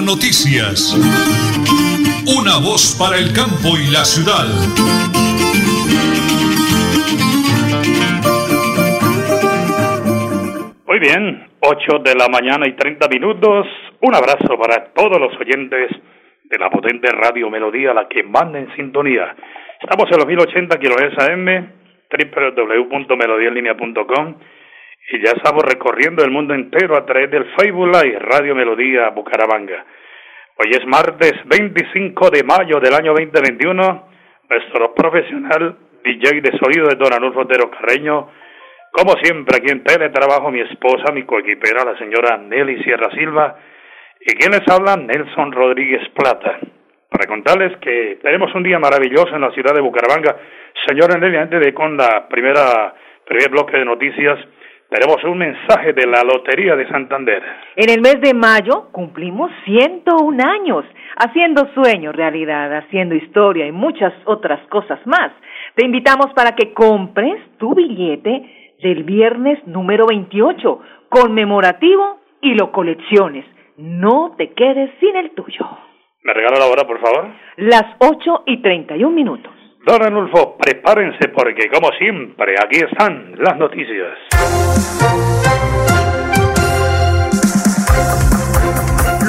noticias. Una voz para el campo y la ciudad. Muy bien, 8 de la mañana y 30 minutos. Un abrazo para todos los oyentes de la potente Radio Melodía, la que manda en sintonía. Estamos en los 1080 kHz AM, www.melodiaenlinea.com y ya estamos recorriendo el mundo entero a través del Facebook Live Radio Melodía Bucaramanga. Hoy es martes 25 de mayo del año 2021. Nuestro profesional DJ de sonido de Don Anulfo Otero Carreño. Como siempre, aquí en Teletrabajo, mi esposa, mi coequipera, la señora Nelly Sierra Silva y quien les habla, Nelson Rodríguez Plata. Para contarles que tenemos un día maravilloso en la ciudad de Bucaramanga. Señora Nelly, antes de con la primera, primer bloque de noticias, tenemos un mensaje de la Lotería de Santander. En el mes de mayo cumplimos 101 años, haciendo sueños realidad, haciendo historia y muchas otras cosas más. Te invitamos para que compres tu billete del viernes número 28, conmemorativo, y lo colecciones no te quedes sin el tuyo. ¿Me regala la hora, por favor? Las 8 y 31 minutos. Don Anulfo, prepárense porque, como siempre, aquí están las noticias.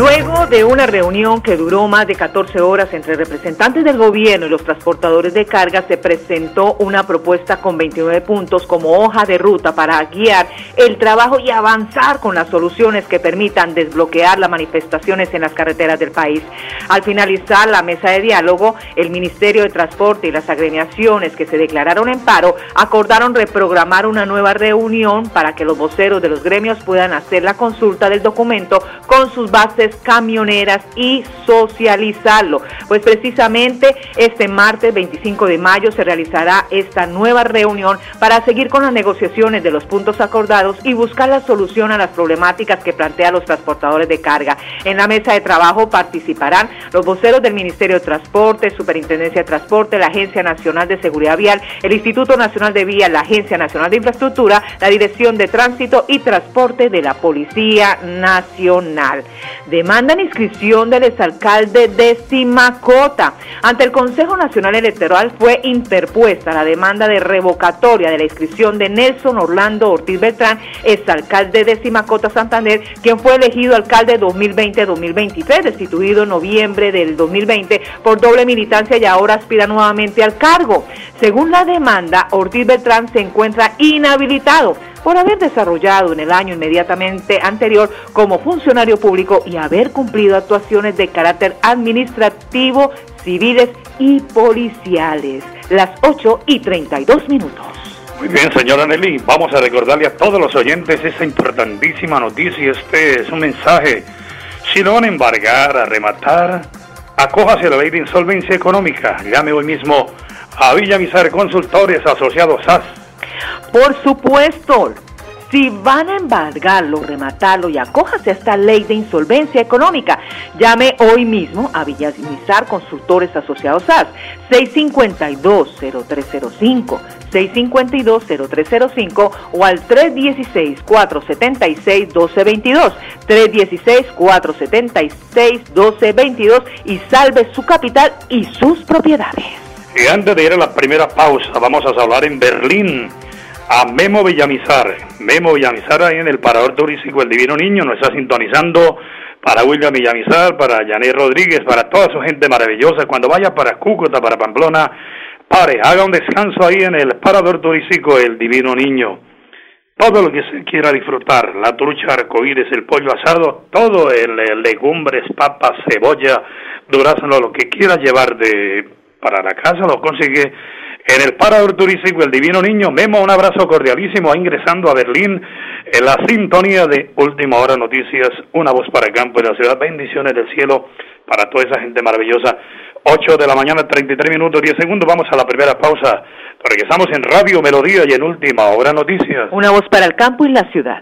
Luego de una reunión que duró más de 14 horas entre representantes del gobierno y los transportadores de carga, se presentó una propuesta con 29 puntos como hoja de ruta para guiar el trabajo y avanzar con las soluciones que permitan desbloquear las manifestaciones en las carreteras del país. Al finalizar la mesa de diálogo, el Ministerio de Transporte y las agremiaciones que se declararon en paro acordaron reprogramar una nueva reunión para que los voceros de los gremios puedan hacer la consulta del documento con sus bases camioneras y socializarlo. Pues precisamente este martes 25 de mayo se realizará esta nueva reunión para seguir con las negociaciones de los puntos acordados y buscar la solución a las problemáticas que plantean los transportadores de carga. En la mesa de trabajo participarán los voceros del Ministerio de Transporte, Superintendencia de Transporte, la Agencia Nacional de Seguridad Vial, el Instituto Nacional de Vía, la Agencia Nacional de Infraestructura, la Dirección de Tránsito y Transporte de la Policía Nacional demandan inscripción del exalcalde de Simacota. Ante el Consejo Nacional Electoral fue interpuesta la demanda de revocatoria de la inscripción de Nelson Orlando Ortiz Beltrán, exalcalde de Simacota, Santander, quien fue elegido alcalde 2020-2023, destituido en noviembre del 2020 por doble militancia y ahora aspira nuevamente al cargo. Según la demanda, Ortiz Beltrán se encuentra inhabilitado por haber desarrollado en el año inmediatamente anterior como funcionario público y haber cumplido actuaciones de carácter administrativo, civiles y policiales. Las 8 y 32 minutos. Muy bien, señora Nelly, vamos a recordarle a todos los oyentes esta importantísima noticia. Este es un mensaje. Si lo van a embargar, a rematar, acójase a la ley de insolvencia económica. Llame hoy mismo a Villa Villamizar Consultores Asociados SAS por supuesto, si van a embargarlo, rematarlo y acójase a esta ley de insolvencia económica, llame hoy mismo a Villamizar Consultores Asociados SAS 652-0305, 652-0305 o al 316-476-1222, 316-476-1222 y salve su capital y sus propiedades. Y antes de ir a la primera pausa, vamos a hablar en Berlín a Memo Villamizar. Memo Villamizar ahí en el parador turístico El Divino Niño nos está sintonizando para William Villamizar, para Janet Rodríguez, para toda su gente maravillosa. Cuando vaya para Cúcuta, para Pamplona, pare, haga un descanso ahí en el parador turístico El Divino Niño. Todo lo que se quiera disfrutar, la trucha arcoíris, el pollo asado, todo el, legumbres, papas, cebolla, durazno, lo que quiera llevar de para la casa lo consigue en el Parador Turístico El Divino Niño. Memo, un abrazo cordialísimo, ingresando a Berlín en la sintonía de Última Hora Noticias, una voz para el campo y la ciudad. Bendiciones del cielo para toda esa gente maravillosa. 8 de la mañana, 33 minutos, 10 segundos. Vamos a la primera pausa. Regresamos en Radio Melodía y en Última Hora Noticias. Una voz para el campo y la ciudad.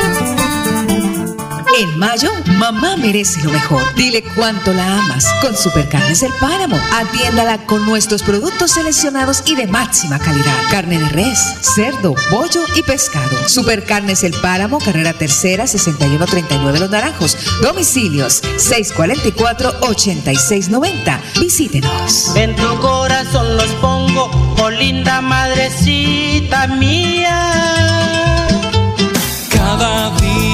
En mayo, mamá merece lo mejor. Dile cuánto la amas con Supercarnes El Páramo. Atiéndala con nuestros productos seleccionados y de máxima calidad. Carne de res, cerdo, pollo y pescado. Supercarnes El Páramo, carrera tercera, 6139 Los Naranjos. Domicilios 644-8690. Visítenos. En tu corazón los pongo, oh linda madrecita mía.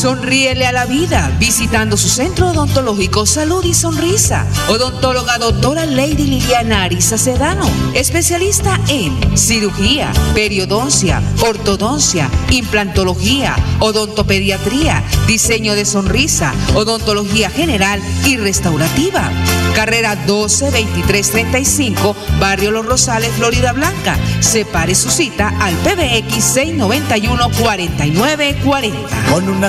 Sonríele a la vida visitando su centro odontológico Salud y Sonrisa. Odontóloga doctora Lady Liliana Arisa Sedano, especialista en cirugía, periodoncia, ortodoncia, implantología, odontopediatría, diseño de sonrisa, odontología general y restaurativa. Carrera 12 23 35, Barrio Los Rosales, Florida Blanca. Separe su cita al PBX 691 4940. Con una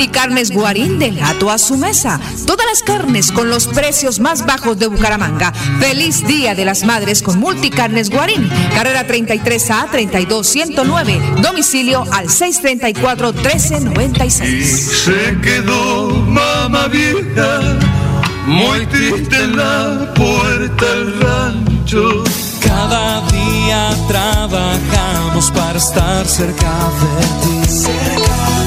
Multicarnes Guarín del gato a su mesa. Todas las carnes con los precios más bajos de Bucaramanga. Feliz Día de las Madres con Multicarnes Guarín. Carrera 33A 32109. Domicilio al 634 1396. Se quedó mamá vieja, muy triste en la puerta del rancho. Cada día trabajamos para estar cerca de ti.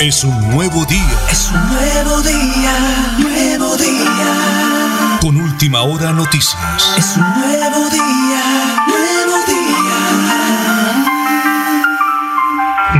Es un nuevo día. Es un nuevo día, nuevo día. Con última hora noticias. Es un nuevo día, nuevo día.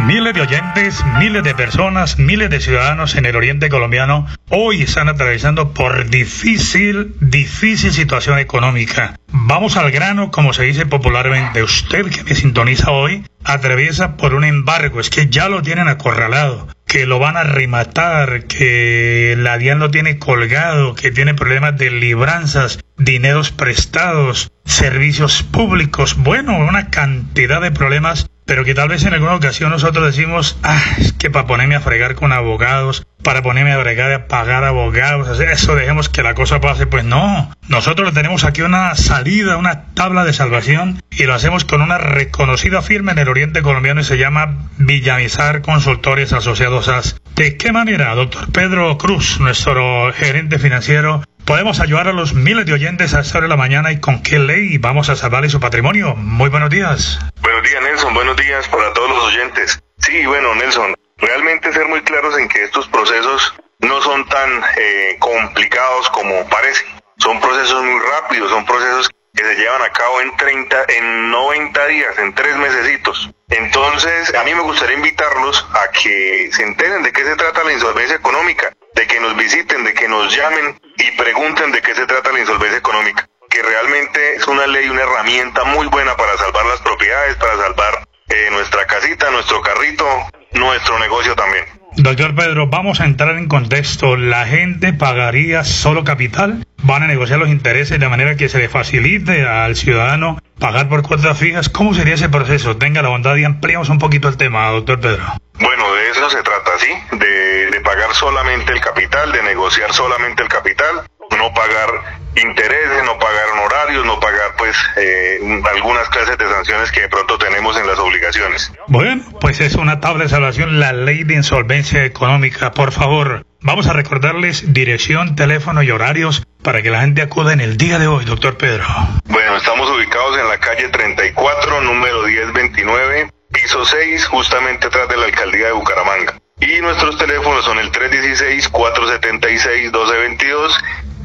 Miles de oyentes, miles de personas, miles de ciudadanos en el oriente colombiano hoy están atravesando por difícil, difícil situación económica. Vamos al grano, como se dice popularmente. Usted que me sintoniza hoy atraviesa por un embargo, es que ya lo tienen acorralado, que lo van a rematar, que la DIAN lo tiene colgado, que tiene problemas de libranzas, dineros prestados, servicios públicos, bueno, una cantidad de problemas pero que tal vez en alguna ocasión nosotros decimos, ah, es que para ponerme a fregar con abogados, para ponerme a fregar a pagar abogados, hacer eso, dejemos que la cosa pase. Pues no, nosotros tenemos aquí una salida, una tabla de salvación y lo hacemos con una reconocida firma en el oriente colombiano y se llama Villamizar Consultores Asociados AS. ¿De qué manera, doctor Pedro Cruz, nuestro gerente financiero, podemos ayudar a los miles de oyentes a esta hora de la mañana y con qué ley vamos a salvarle su patrimonio? Muy buenos días. Buenos días, Nelson. Buenos días para todos los oyentes. Sí, bueno, Nelson, realmente ser muy claros en que estos procesos no son tan eh, complicados como parece. Son procesos muy rápidos, son procesos que se llevan a cabo en 30, en 90 días, en tres mesecitos. Entonces, a mí me gustaría invitarlos a que se enteren de qué se trata la insolvencia económica, de que nos visiten, de que nos llamen y pregunten de qué se trata la insolvencia económica, que realmente es una ley, una herramienta muy buena para salvar las propiedades, para salvar eh, nuestra casita, nuestro carrito, nuestro negocio también. Doctor Pedro, vamos a entrar en contexto. ¿La gente pagaría solo capital? ¿Van a negociar los intereses de manera que se le facilite al ciudadano pagar por cuotas fijas? ¿Cómo sería ese proceso? Tenga la bondad y ampliamos un poquito el tema, doctor Pedro. Bueno, de eso se trata, ¿sí? De, de pagar solamente el capital, de negociar solamente el capital no pagar intereses, no pagar honorarios, no pagar pues eh, algunas clases de sanciones que de pronto tenemos en las obligaciones. Bueno, pues es una tabla de salvación, la ley de insolvencia económica. Por favor, vamos a recordarles dirección, teléfono y horarios para que la gente acuda en el día de hoy, doctor Pedro. Bueno, estamos ubicados en la calle 34, número 1029, piso 6, justamente atrás de la alcaldía de Bucaramanga. Y nuestros teléfonos son el 316-476-1222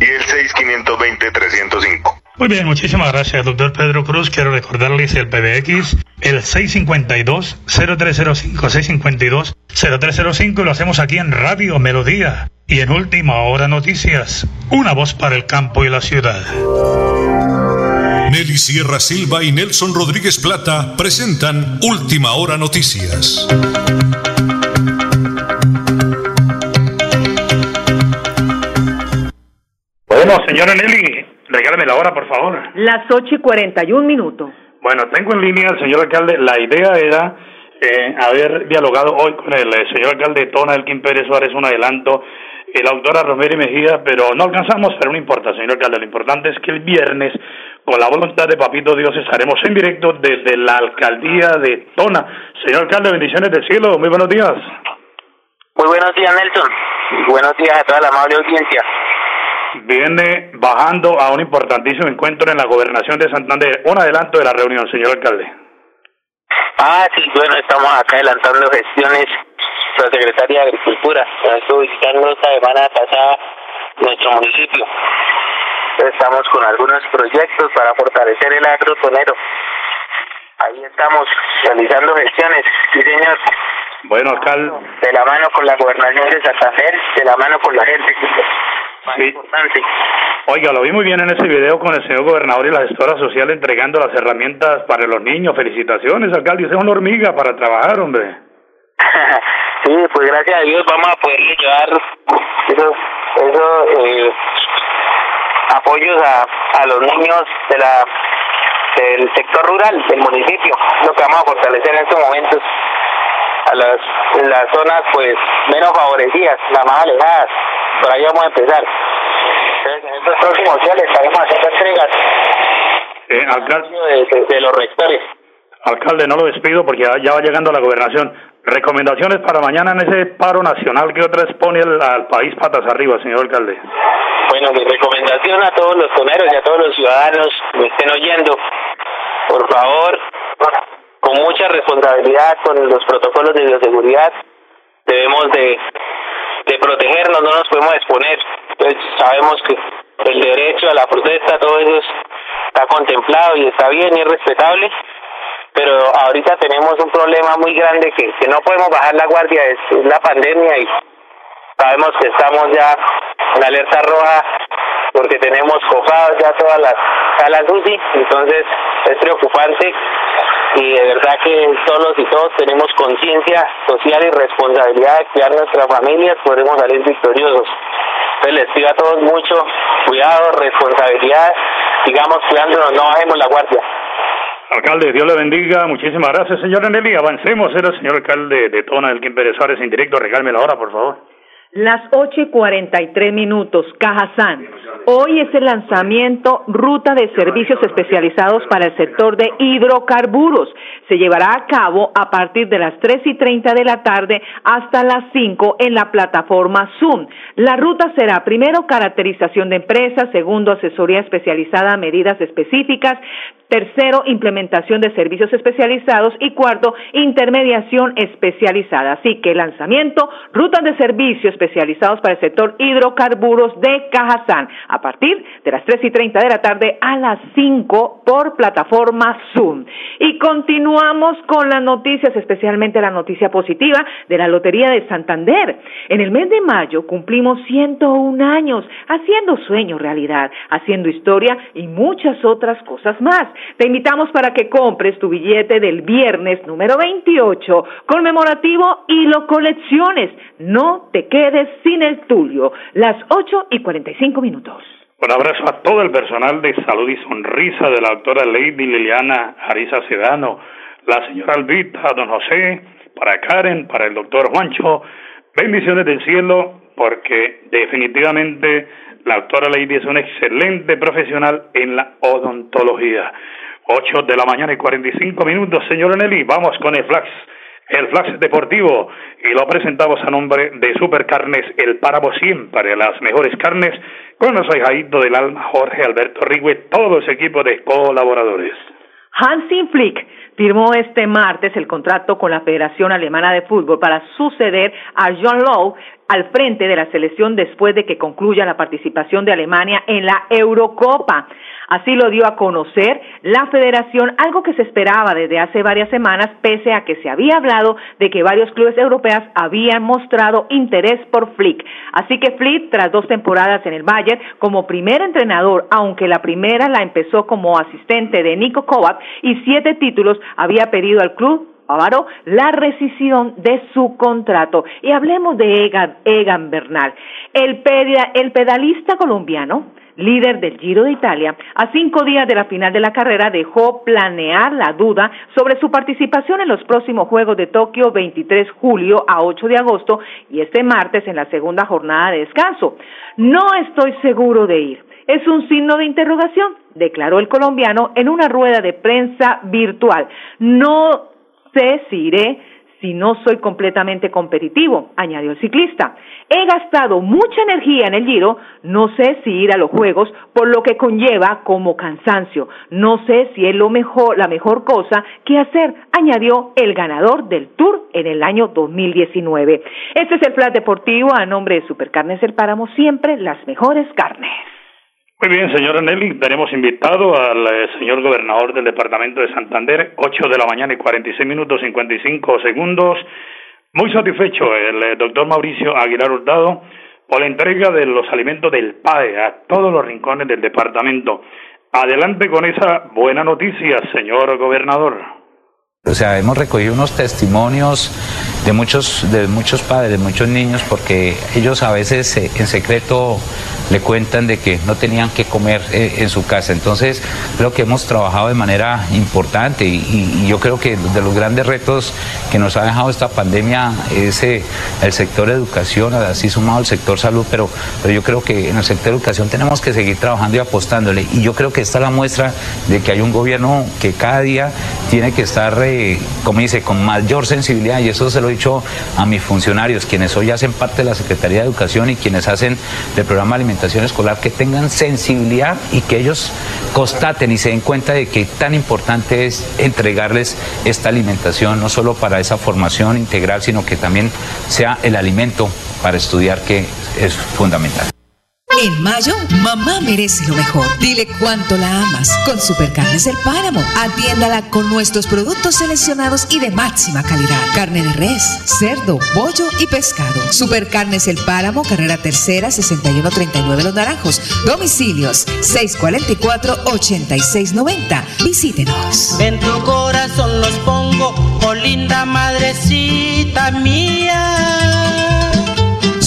y el 6520-305. Muy bien, muchísimas gracias, doctor Pedro Cruz. Quiero recordarles el PBX, el 652-0305, 652-0305. Lo hacemos aquí en Radio Melodía. Y en Última Hora Noticias, una voz para el campo y la ciudad. Nelly Sierra Silva y Nelson Rodríguez Plata presentan Última Hora Noticias. Bueno, señora Nelly, regálame la hora, por favor. Las 8 y 41 minutos. Bueno, tengo en línea al señor alcalde. La idea era eh, haber dialogado hoy con el eh, señor alcalde Tona Elkin Pérez Suárez, un adelanto, y la doctora Romero Mejía, pero no alcanzamos, pero no importa, señor alcalde. Lo importante es que el viernes, con la voluntad de Papito Dios, estaremos en directo desde la alcaldía de Tona. Señor alcalde, bendiciones del cielo. Muy buenos días. Muy buenos días, Nelson. Buenos días a toda la amable audiencia viene bajando a un importantísimo encuentro en la gobernación de Santander. Un adelanto de la reunión, señor alcalde. Ah, sí, bueno, estamos acá adelantando gestiones. La secretaria de Agricultura estuvo visitando esta semana pasada nuestro municipio. Estamos con algunos proyectos para fortalecer el agro tonero. Ahí estamos realizando gestiones, sí señor. Bueno, alcalde. De la mano con la gobernación de Santander, de la mano con la gente sí. importante. Oiga, lo vi muy bien en ese video con el señor gobernador y la gestora social entregando las herramientas para los niños. Felicitaciones, alcalde. Usted es una hormiga para trabajar, hombre. sí, pues gracias a Dios vamos a poder llevar esos, esos eh, apoyos a, a los niños de la del sector rural del municipio, lo que vamos a fortalecer en estos momentos a las, las zonas pues menos favorecidas, las más alejadas por ahí vamos a empezar. en estos próximos días les estaremos haciendo entregas eh, alcalde, de, de, los rectores. Alcalde, no lo despido porque ya, va llegando la gobernación. Recomendaciones para mañana en ese paro nacional que otra vez pone al, país patas arriba, señor alcalde. Bueno, mi recomendación a todos los toneros y a todos los ciudadanos que me estén oyendo, por favor, con mucha responsabilidad con los protocolos de bioseguridad, debemos de de no nos podemos exponer. Entonces sabemos que el derecho a la protesta, todo eso está contemplado y está bien y es respetable, pero ahorita tenemos un problema muy grande que, que no podemos bajar la guardia, es, la pandemia y sabemos que estamos ya en alerta roja porque tenemos copados ya todas las salas UCI, entonces es preocupante y de verdad que todos y todos tenemos conciencia social y responsabilidad de cuidar nuestras familias, podremos salir victoriosos. Entonces les pido a todos mucho cuidado, responsabilidad, sigamos cuidándonos, no bajemos la guardia. Alcalde, Dios le bendiga. Muchísimas gracias, señor Eneli. Avancemos. Era el señor alcalde de Tona, del Quim Pérez Suárez, en directo. Regálme la hora, por favor. Las ocho y cuarenta y tres minutos. Cajazán. Hoy es el lanzamiento Ruta de Servicios Especializados para el sector de hidrocarburos. Se llevará a cabo a partir de las 3 y 30 de la tarde hasta las 5 en la plataforma Zoom. La ruta será primero caracterización de empresas, segundo asesoría especializada a medidas específicas, Tercero, implementación de servicios especializados. Y cuarto, intermediación especializada. Así que lanzamiento, rutas de servicio especializados para el sector hidrocarburos de Cajazán. A partir de las 3 y 30 de la tarde a las 5 por plataforma Zoom. Y continuamos con las noticias, especialmente la noticia positiva de la Lotería de Santander. En el mes de mayo cumplimos 101 años haciendo sueños realidad, haciendo historia y muchas otras cosas más. Te invitamos para que compres tu billete del viernes número 28 conmemorativo y lo colecciones. No te quedes sin el tuyo. Las 8 y 45 minutos. Un abrazo a todo el personal de salud y sonrisa de la doctora Lady Liliana Arisa Sedano, la señora Albita, don José, para Karen, para el doctor Juancho. Bendiciones del cielo, porque definitivamente la doctora Lady es una excelente profesional en la odontología. 8 de la mañana y 45 minutos, señor Nelly. Vamos con el flax, el flax deportivo. Y lo presentamos a nombre de Supercarnes, el páramo siempre, las mejores carnes, con nuestro hijadito del alma, Jorge Alberto Rigüe, todo ese equipo de colaboradores. Hansi Flick firmó este martes el contrato con la Federación Alemana de Fútbol para suceder a John Lowe al frente de la selección después de que concluya la participación de Alemania en la Eurocopa. Así lo dio a conocer la federación, algo que se esperaba desde hace varias semanas, pese a que se había hablado de que varios clubes europeos habían mostrado interés por Flick. Así que Flick, tras dos temporadas en el Bayern como primer entrenador, aunque la primera la empezó como asistente de Nico Kovac y siete títulos, había pedido al club Avaro la rescisión de su contrato. Y hablemos de Egan, Egan Bernal. El, el pedalista colombiano líder del Giro de Italia, a cinco días de la final de la carrera dejó planear la duda sobre su participación en los próximos Juegos de Tokio 23 julio a 8 de agosto y este martes en la segunda jornada de descanso. No estoy seguro de ir. Es un signo de interrogación, declaró el colombiano en una rueda de prensa virtual. No sé si iré si no soy completamente competitivo, añadió el ciclista. He gastado mucha energía en el Giro, no sé si ir a los Juegos, por lo que conlleva como cansancio. No sé si es lo mejor, la mejor cosa que hacer, añadió el ganador del Tour en el año 2019. Este es el Flat Deportivo a nombre de Supercarnes El Páramo, siempre las mejores carnes. Muy bien, señora Nelly, tenemos invitado al eh, señor gobernador del departamento de Santander, 8 de la mañana y 46 minutos 55 segundos. Muy satisfecho el eh, doctor Mauricio Aguilar Hurtado por la entrega de los alimentos del PAE a todos los rincones del departamento. Adelante con esa buena noticia, señor gobernador. O sea, hemos recogido unos testimonios de muchos, de muchos padres, de muchos niños, porque ellos a veces eh, en secreto le cuentan de que no tenían que comer eh, en su casa. Entonces, creo que hemos trabajado de manera importante y, yo creo que de los grandes retos que nos ha dejado esta pandemia es eh, el sector educación, así sumado el sector salud, pero, pero yo creo que en el sector educación tenemos que seguir trabajando y apostándole. Y yo creo que esta es la muestra de que hay un gobierno que cada día tiene que estar, como dice, con mayor sensibilidad y eso se lo dicho a mis funcionarios, quienes hoy hacen parte de la Secretaría de Educación y quienes hacen del programa de escolar, que tengan sensibilidad y que ellos constaten y se den cuenta de que tan importante es entregarles esta alimentación, no solo para esa formación integral, sino que también sea el alimento para estudiar, que es fundamental. En mayo, mamá merece lo mejor. Dile cuánto la amas con Supercarnes del Páramo. Atiéndala con nuestros productos seleccionados y de máxima calidad. Carne de res, cerdo, pollo y pescado. Supercarnes El Páramo, carrera tercera, 6139 Los Naranjos. Domicilios 644-8690. Visítenos. En tu corazón los pongo, oh linda madrecita mía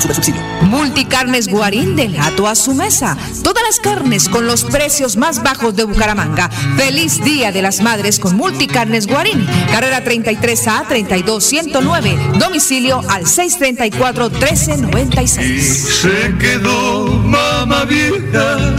Supersubsidio. Multicarnes Guarín del gato a su mesa. Todas las carnes con los precios más bajos de Bucaramanga. Feliz Día de las Madres con Multicarnes Guarín. Carrera 33A 32109. Domicilio al 634-1396. Se quedó mamá vieja,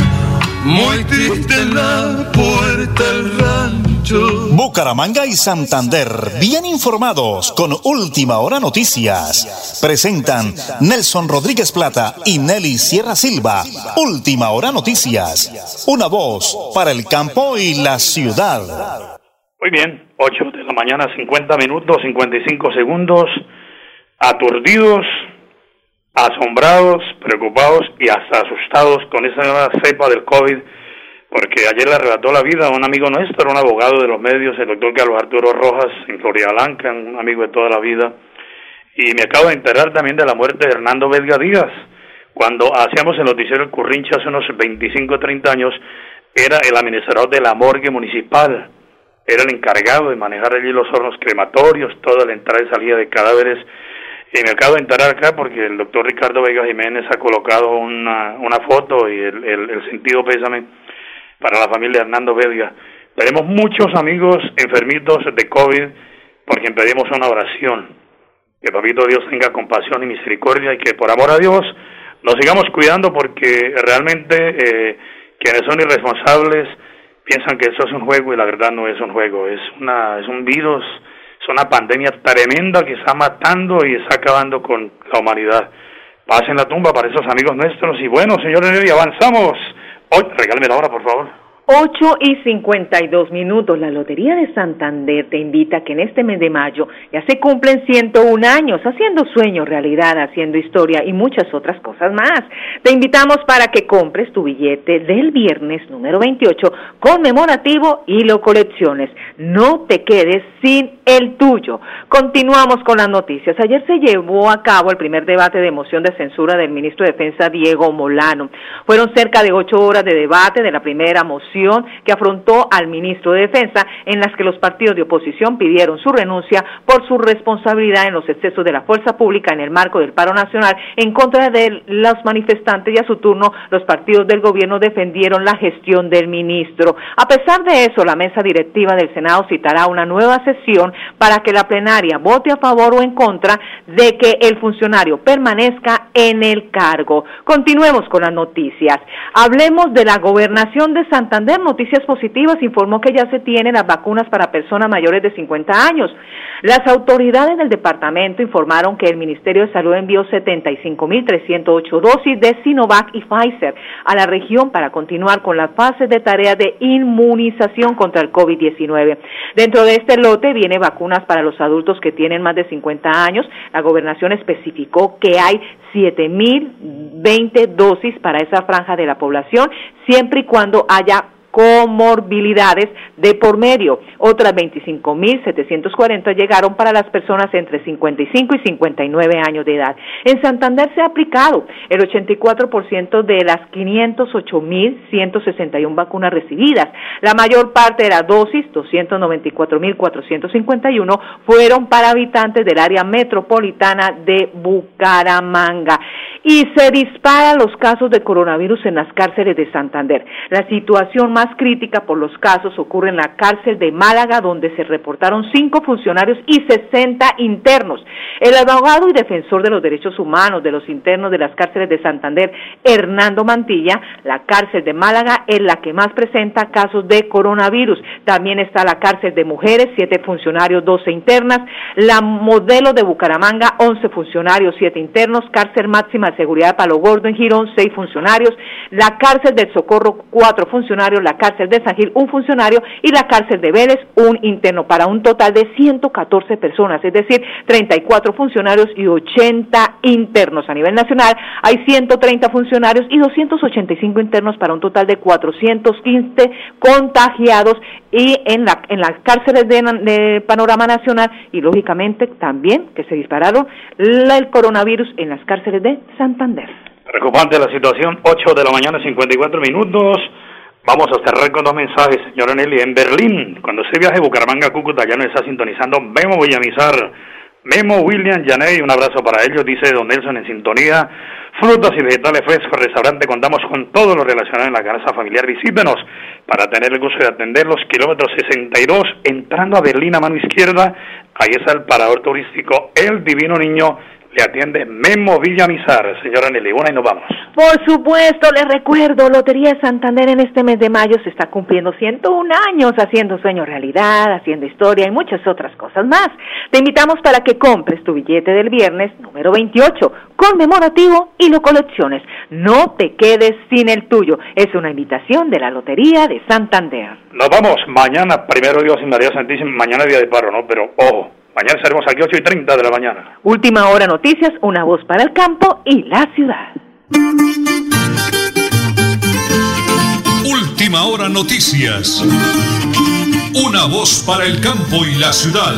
muy triste en la puerta del rancho. Bucaramanga y Santander, bien informados con Última Hora Noticias. Presentan Nelson Rodríguez Plata y Nelly Sierra Silva. Última Hora Noticias. Una voz para el campo y la ciudad. Muy bien, 8 de la mañana, 50 minutos, 55 segundos, aturdidos, asombrados, preocupados y hasta asustados con esa nueva cepa del COVID, porque ayer le arrebató la vida a un amigo nuestro, un abogado de los medios, el doctor Carlos Arturo Rojas, en Florida Blanca, un amigo de toda la vida, y me acabo de enterar también de la muerte de Hernando Vesga Díaz. Cuando hacíamos el noticiero El Currinche hace unos 25 o 30 años, era el administrador de la morgue municipal era el encargado de manejar allí los hornos crematorios, toda la entrada y salida de cadáveres. Y me acabo de enterar acá porque el doctor Ricardo Vega Jiménez ha colocado una, una foto y el, el, el sentido pésame para la familia Hernando Vega. Tenemos muchos amigos enfermitos de COVID porque pedimos una oración. Que Papito Dios tenga compasión y misericordia y que por amor a Dios nos sigamos cuidando porque realmente eh, quienes son irresponsables piensan que eso es un juego y la verdad no es un juego, es una es un virus, es una pandemia tremenda que está matando y está acabando con la humanidad. Pasen la tumba para esos amigos nuestros y bueno, señores, avanzamos. Hoy, regálame la hora, por favor. 8 y 52 minutos. La Lotería de Santander te invita a que en este mes de mayo ya se cumplen 101 años haciendo sueños realidad, haciendo historia y muchas otras cosas más. Te invitamos para que compres tu billete del viernes número 28 conmemorativo y lo colecciones. No te quedes sin el tuyo. Continuamos con las noticias. Ayer se llevó a cabo el primer debate de moción de censura del ministro de Defensa Diego Molano. Fueron cerca de ocho horas de debate de la primera moción que afrontó al ministro de Defensa, en las que los partidos de oposición pidieron su renuncia por su responsabilidad en los excesos de la fuerza pública en el marco del paro nacional en contra de los manifestantes y a su turno los partidos del gobierno defendieron la gestión del ministro. A pesar de eso, la mesa directiva del Senado citará una nueva sesión para que la plenaria vote a favor o en contra de que el funcionario permanezca en el cargo. Continuemos con las noticias. Hablemos de la gobernación de Santander Noticias Positivas, informó que ya se tienen las vacunas para personas mayores de 50 años. Las autoridades del departamento informaron que el Ministerio de Salud envió 75.308 dosis de Sinovac y Pfizer a la región para continuar con las fases de tarea de inmunización contra el COVID-19. Dentro de este lote viene vacunas para los adultos que tienen más de 50 años. La gobernación especificó que hay 7.020 dosis para esa franja de la población, siempre y cuando haya comorbilidades de por medio. Otras 25.740 llegaron para las personas entre 55 y 59 años de edad. En Santander se ha aplicado el 84% de las 508.161 vacunas recibidas. La mayor parte de las dosis, 294.451, fueron para habitantes del área metropolitana de Bucaramanga. Y se disparan los casos de coronavirus en las cárceles de Santander. La situación más crítica por los casos ocurre en la cárcel de Málaga, donde se reportaron cinco funcionarios y 60 internos. El abogado y defensor de los derechos humanos de los internos de las cárceles de Santander, Hernando Mantilla, la cárcel de Málaga es la que más presenta casos de coronavirus. También está la cárcel de mujeres, siete funcionarios, 12 internas. La modelo de Bucaramanga, 11 funcionarios, siete internos. Cárcel máxima de seguridad de Palo Gordo en Girón, seis funcionarios. La cárcel del Socorro, cuatro funcionarios. La cárcel de San Gil, un funcionario, y la cárcel de Vélez, un interno, para un total de 114 personas, es decir, 34 funcionarios y 80 internos. A nivel nacional hay 130 funcionarios y 285 internos para un total de 415 contagiados y en la en las cárceles de, panorama nacional y lógicamente también que se dispararon el coronavirus en las cárceles de Santander. Preocupante la situación, 8 de la mañana, 54 minutos. Vamos a cerrar con dos mensajes, señora Nelly. En Berlín, cuando se viaje Bucaramanga, Cúcuta, ya nos está sintonizando Memo Villamizar, Memo William Janey, un abrazo para ellos, dice Don Nelson en sintonía. Frutas y vegetales frescos, restaurante, contamos con todo lo relacionado en la casa familiar. Visítenos para tener el gusto de atender los kilómetros 62, entrando a Berlín a mano izquierda. Ahí está el parador turístico El Divino Niño le atiende Memo Villamizar. Señora Nelly, una y nos vamos. Por supuesto, le recuerdo, Lotería Santander en este mes de mayo se está cumpliendo 101 años haciendo sueño realidad, haciendo historia y muchas otras cosas más. Te invitamos para que compres tu billete del viernes número 28, conmemorativo y lo colecciones. No te quedes sin el tuyo. Es una invitación de la Lotería de Santander. Nos vamos mañana, primero Dios y María Santísima, mañana día de paro, ¿no? Pero ojo Mañana estaremos aquí 8 y 30 de la mañana. Última hora noticias, una voz para el campo y la ciudad. Última hora noticias. Una voz para el campo y la ciudad.